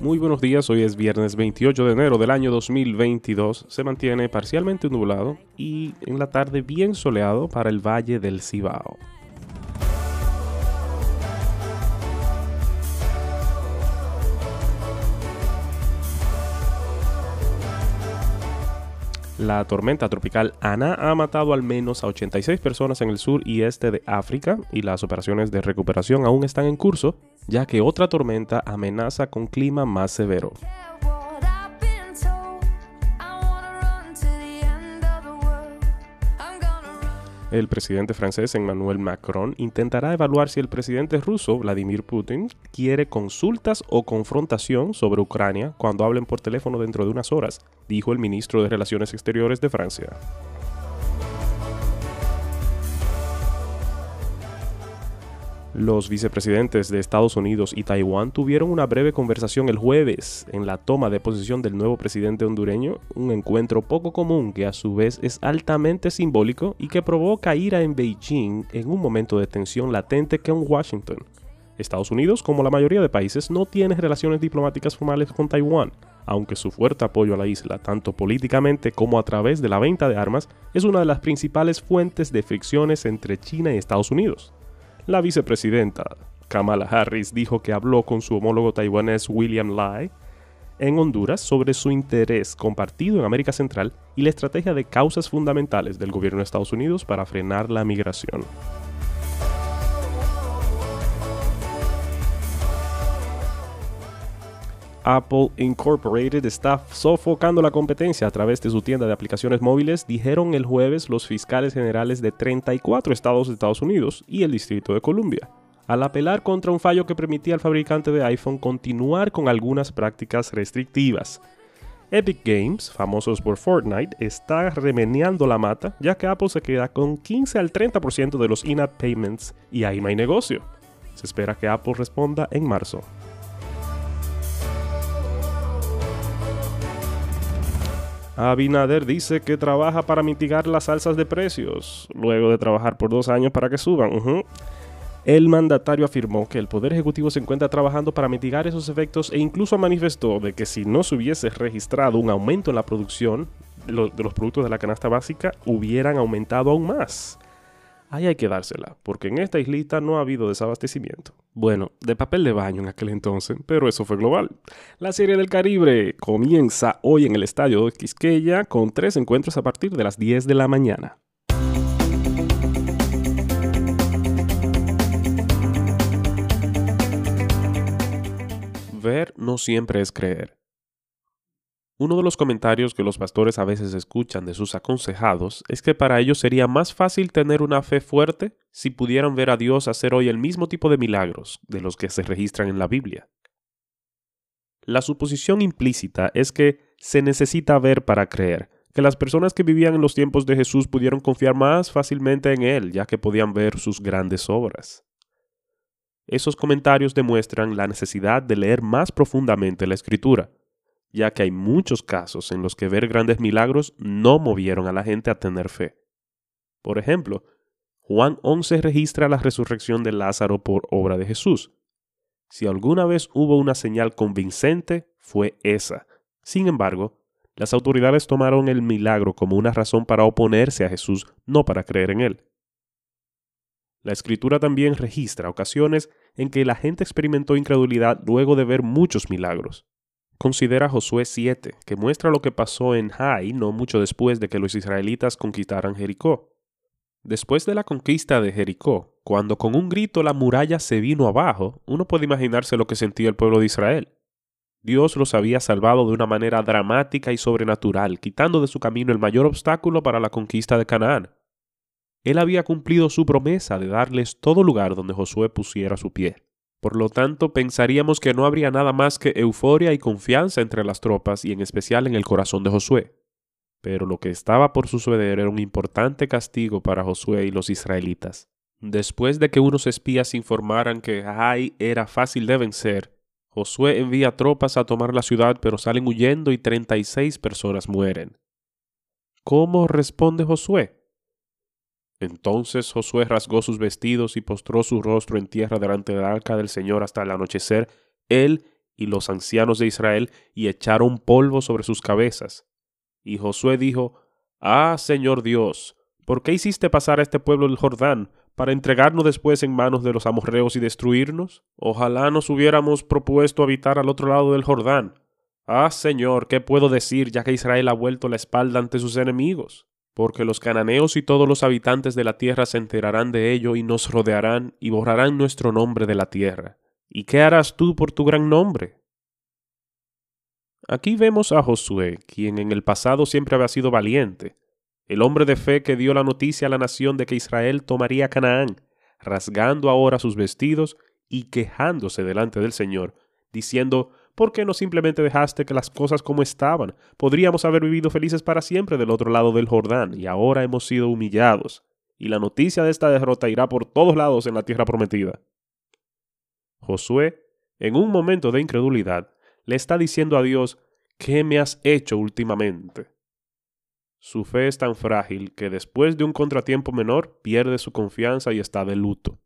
Muy buenos días, hoy es viernes 28 de enero del año 2022. Se mantiene parcialmente nublado y en la tarde bien soleado para el Valle del Cibao. La tormenta tropical Ana ha matado al menos a 86 personas en el sur y este de África y las operaciones de recuperación aún están en curso, ya que otra tormenta amenaza con clima más severo. El presidente francés Emmanuel Macron intentará evaluar si el presidente ruso Vladimir Putin quiere consultas o confrontación sobre Ucrania cuando hablen por teléfono dentro de unas horas, dijo el ministro de Relaciones Exteriores de Francia. Los vicepresidentes de Estados Unidos y Taiwán tuvieron una breve conversación el jueves en la toma de posición del nuevo presidente hondureño, un encuentro poco común que a su vez es altamente simbólico y que provoca ira en Beijing en un momento de tensión latente que en Washington. Estados Unidos, como la mayoría de países, no tiene relaciones diplomáticas formales con Taiwán, aunque su fuerte apoyo a la isla, tanto políticamente como a través de la venta de armas, es una de las principales fuentes de fricciones entre China y Estados Unidos. La vicepresidenta Kamala Harris dijo que habló con su homólogo taiwanés William Lai en Honduras sobre su interés compartido en América Central y la estrategia de causas fundamentales del gobierno de Estados Unidos para frenar la migración. Apple Incorporated está sofocando la competencia a través de su tienda de aplicaciones móviles, dijeron el jueves los fiscales generales de 34 estados de Estados Unidos y el Distrito de Columbia, al apelar contra un fallo que permitía al fabricante de iPhone continuar con algunas prácticas restrictivas. Epic Games, famosos por Fortnite, está remeneando la mata, ya que Apple se queda con 15 al 30% de los in-app payments y ahí no hay negocio. Se espera que Apple responda en marzo. Abinader dice que trabaja para mitigar las alzas de precios, luego de trabajar por dos años para que suban. El mandatario afirmó que el Poder Ejecutivo se encuentra trabajando para mitigar esos efectos e incluso manifestó de que si no se hubiese registrado un aumento en la producción de los productos de la canasta básica, hubieran aumentado aún más ahí hay que dársela, porque en esta islita no ha habido desabastecimiento. Bueno, de papel de baño en aquel entonces, pero eso fue global. La Serie del Caribe comienza hoy en el Estadio de Quisqueya con tres encuentros a partir de las 10 de la mañana. Ver no siempre es creer. Uno de los comentarios que los pastores a veces escuchan de sus aconsejados es que para ellos sería más fácil tener una fe fuerte si pudieran ver a Dios hacer hoy el mismo tipo de milagros de los que se registran en la Biblia. La suposición implícita es que se necesita ver para creer, que las personas que vivían en los tiempos de Jesús pudieron confiar más fácilmente en Él, ya que podían ver sus grandes obras. Esos comentarios demuestran la necesidad de leer más profundamente la Escritura, ya que hay muchos casos en los que ver grandes milagros no movieron a la gente a tener fe. Por ejemplo, Juan 11 registra la resurrección de Lázaro por obra de Jesús. Si alguna vez hubo una señal convincente, fue esa. Sin embargo, las autoridades tomaron el milagro como una razón para oponerse a Jesús, no para creer en él. La escritura también registra ocasiones en que la gente experimentó incredulidad luego de ver muchos milagros. Considera Josué 7, que muestra lo que pasó en Jai no mucho después de que los israelitas conquistaran Jericó. Después de la conquista de Jericó, cuando con un grito la muralla se vino abajo, uno puede imaginarse lo que sentía el pueblo de Israel. Dios los había salvado de una manera dramática y sobrenatural, quitando de su camino el mayor obstáculo para la conquista de Canaán. Él había cumplido su promesa de darles todo lugar donde Josué pusiera su pie. Por lo tanto, pensaríamos que no habría nada más que euforia y confianza entre las tropas y en especial en el corazón de Josué. Pero lo que estaba por suceder era un importante castigo para Josué y los israelitas. Después de que unos espías informaran que Ai era fácil de vencer, Josué envía tropas a tomar la ciudad pero salen huyendo y 36 personas mueren. ¿Cómo responde Josué? Entonces Josué rasgó sus vestidos y postró su rostro en tierra delante del arca del Señor hasta el anochecer, él y los ancianos de Israel y echaron polvo sobre sus cabezas. Y Josué dijo, Ah, Señor Dios, ¿por qué hiciste pasar a este pueblo el Jordán para entregarnos después en manos de los amorreos y destruirnos? Ojalá nos hubiéramos propuesto habitar al otro lado del Jordán. Ah, Señor, ¿qué puedo decir ya que Israel ha vuelto la espalda ante sus enemigos? Porque los cananeos y todos los habitantes de la tierra se enterarán de ello y nos rodearán y borrarán nuestro nombre de la tierra. ¿Y qué harás tú por tu gran nombre? Aquí vemos a Josué, quien en el pasado siempre había sido valiente, el hombre de fe que dio la noticia a la nación de que Israel tomaría Canaán, rasgando ahora sus vestidos y quejándose delante del Señor, diciendo, ¿por qué no simplemente dejaste que las cosas como estaban? Podríamos haber vivido felices para siempre del otro lado del Jordán, y ahora hemos sido humillados, y la noticia de esta derrota irá por todos lados en la tierra prometida. Josué, en un momento de incredulidad, le está diciendo a Dios, ¿qué me has hecho últimamente? Su fe es tan frágil que después de un contratiempo menor pierde su confianza y está de luto.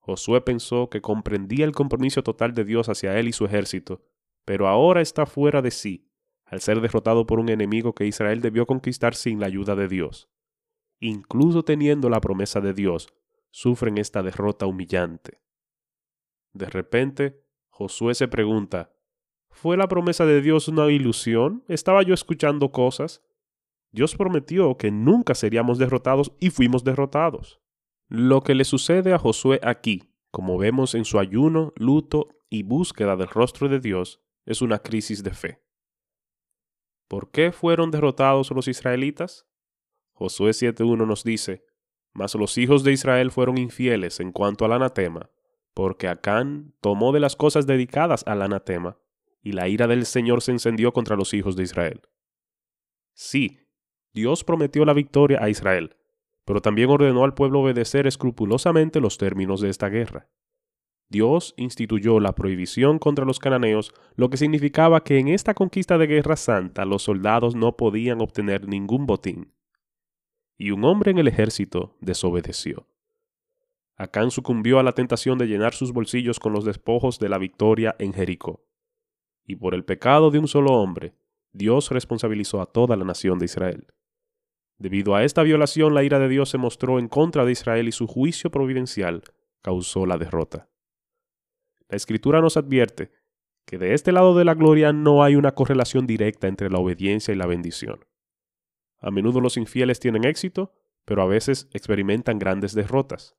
Josué pensó que comprendía el compromiso total de Dios hacia él y su ejército, pero ahora está fuera de sí, al ser derrotado por un enemigo que Israel debió conquistar sin la ayuda de Dios. Incluso teniendo la promesa de Dios, sufren esta derrota humillante. De repente, Josué se pregunta, ¿fue la promesa de Dios una ilusión? ¿Estaba yo escuchando cosas? Dios prometió que nunca seríamos derrotados y fuimos derrotados. Lo que le sucede a Josué aquí, como vemos en su ayuno, luto y búsqueda del rostro de Dios, es una crisis de fe. ¿Por qué fueron derrotados los israelitas? Josué 7.1 nos dice, Mas los hijos de Israel fueron infieles en cuanto al anatema, porque Acán tomó de las cosas dedicadas al anatema, y la ira del Señor se encendió contra los hijos de Israel. Sí, Dios prometió la victoria a Israel, pero también ordenó al pueblo obedecer escrupulosamente los términos de esta guerra. Dios instituyó la prohibición contra los cananeos, lo que significaba que en esta conquista de guerra santa los soldados no podían obtener ningún botín. Y un hombre en el ejército desobedeció. Acán sucumbió a la tentación de llenar sus bolsillos con los despojos de la victoria en Jericó. Y por el pecado de un solo hombre, Dios responsabilizó a toda la nación de Israel. Debido a esta violación, la ira de Dios se mostró en contra de Israel y su juicio providencial causó la derrota. La Escritura nos advierte que de este lado de la gloria no hay una correlación directa entre la obediencia y la bendición. A menudo los infieles tienen éxito, pero a veces experimentan grandes derrotas.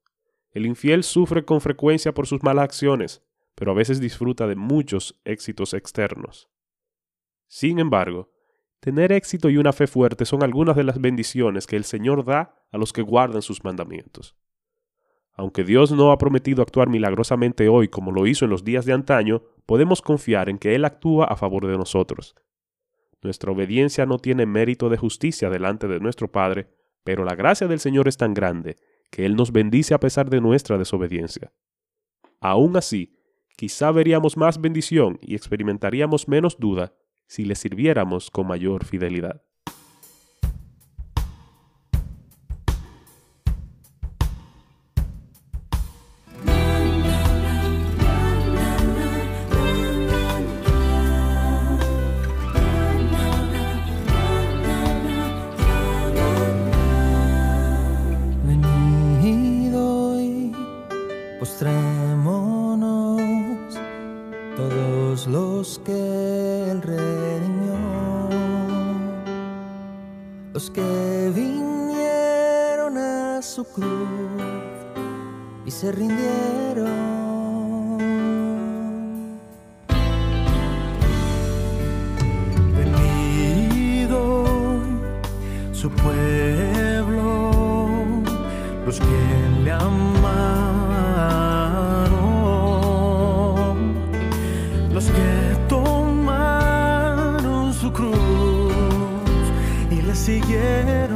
El infiel sufre con frecuencia por sus malas acciones, pero a veces disfruta de muchos éxitos externos. Sin embargo, tener éxito y una fe fuerte son algunas de las bendiciones que el Señor da a los que guardan sus mandamientos. Aunque Dios no ha prometido actuar milagrosamente hoy como lo hizo en los días de antaño, podemos confiar en que Él actúa a favor de nosotros. Nuestra obediencia no tiene mérito de justicia delante de nuestro Padre, pero la gracia del Señor es tan grande que Él nos bendice a pesar de nuestra desobediencia. Aún así, quizá veríamos más bendición y experimentaríamos menos duda si le sirviéramos con mayor fidelidad. se rindieron. Venido su pueblo, los que le amaron, los que tomaron su cruz y la siguieron.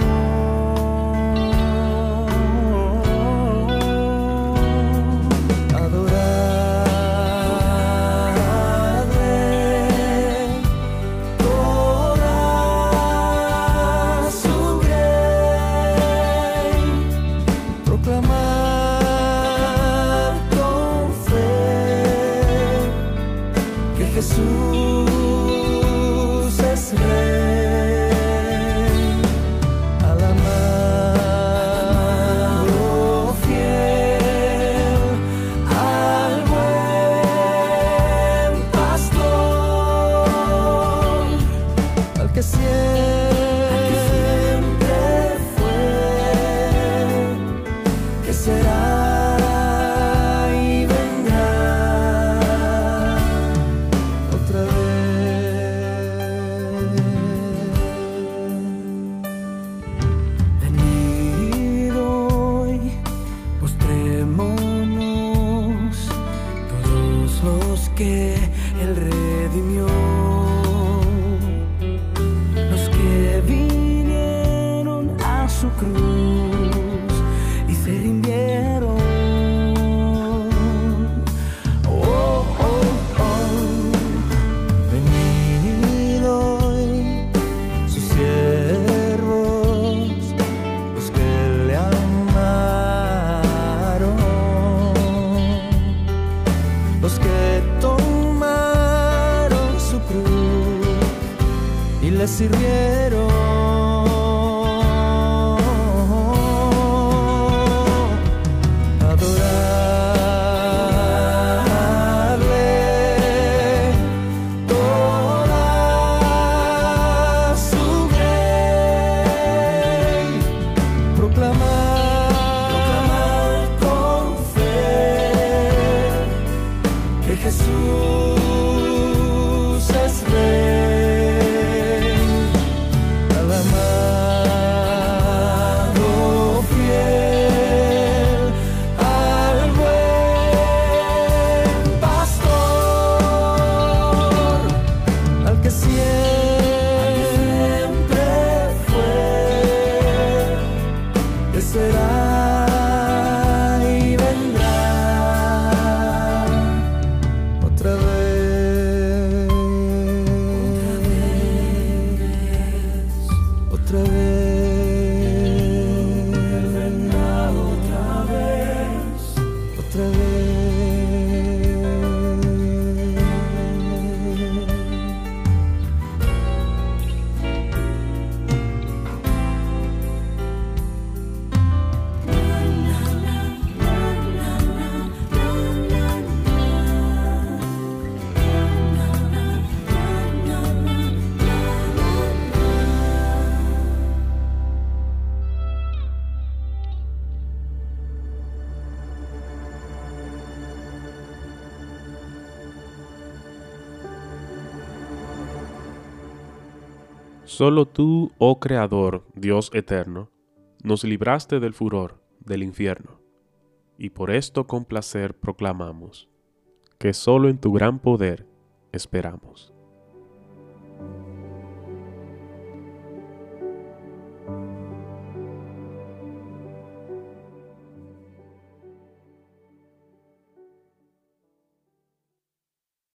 Solo tú, oh Creador, Dios eterno, nos libraste del furor del infierno, y por esto con placer proclamamos, que solo en tu gran poder esperamos.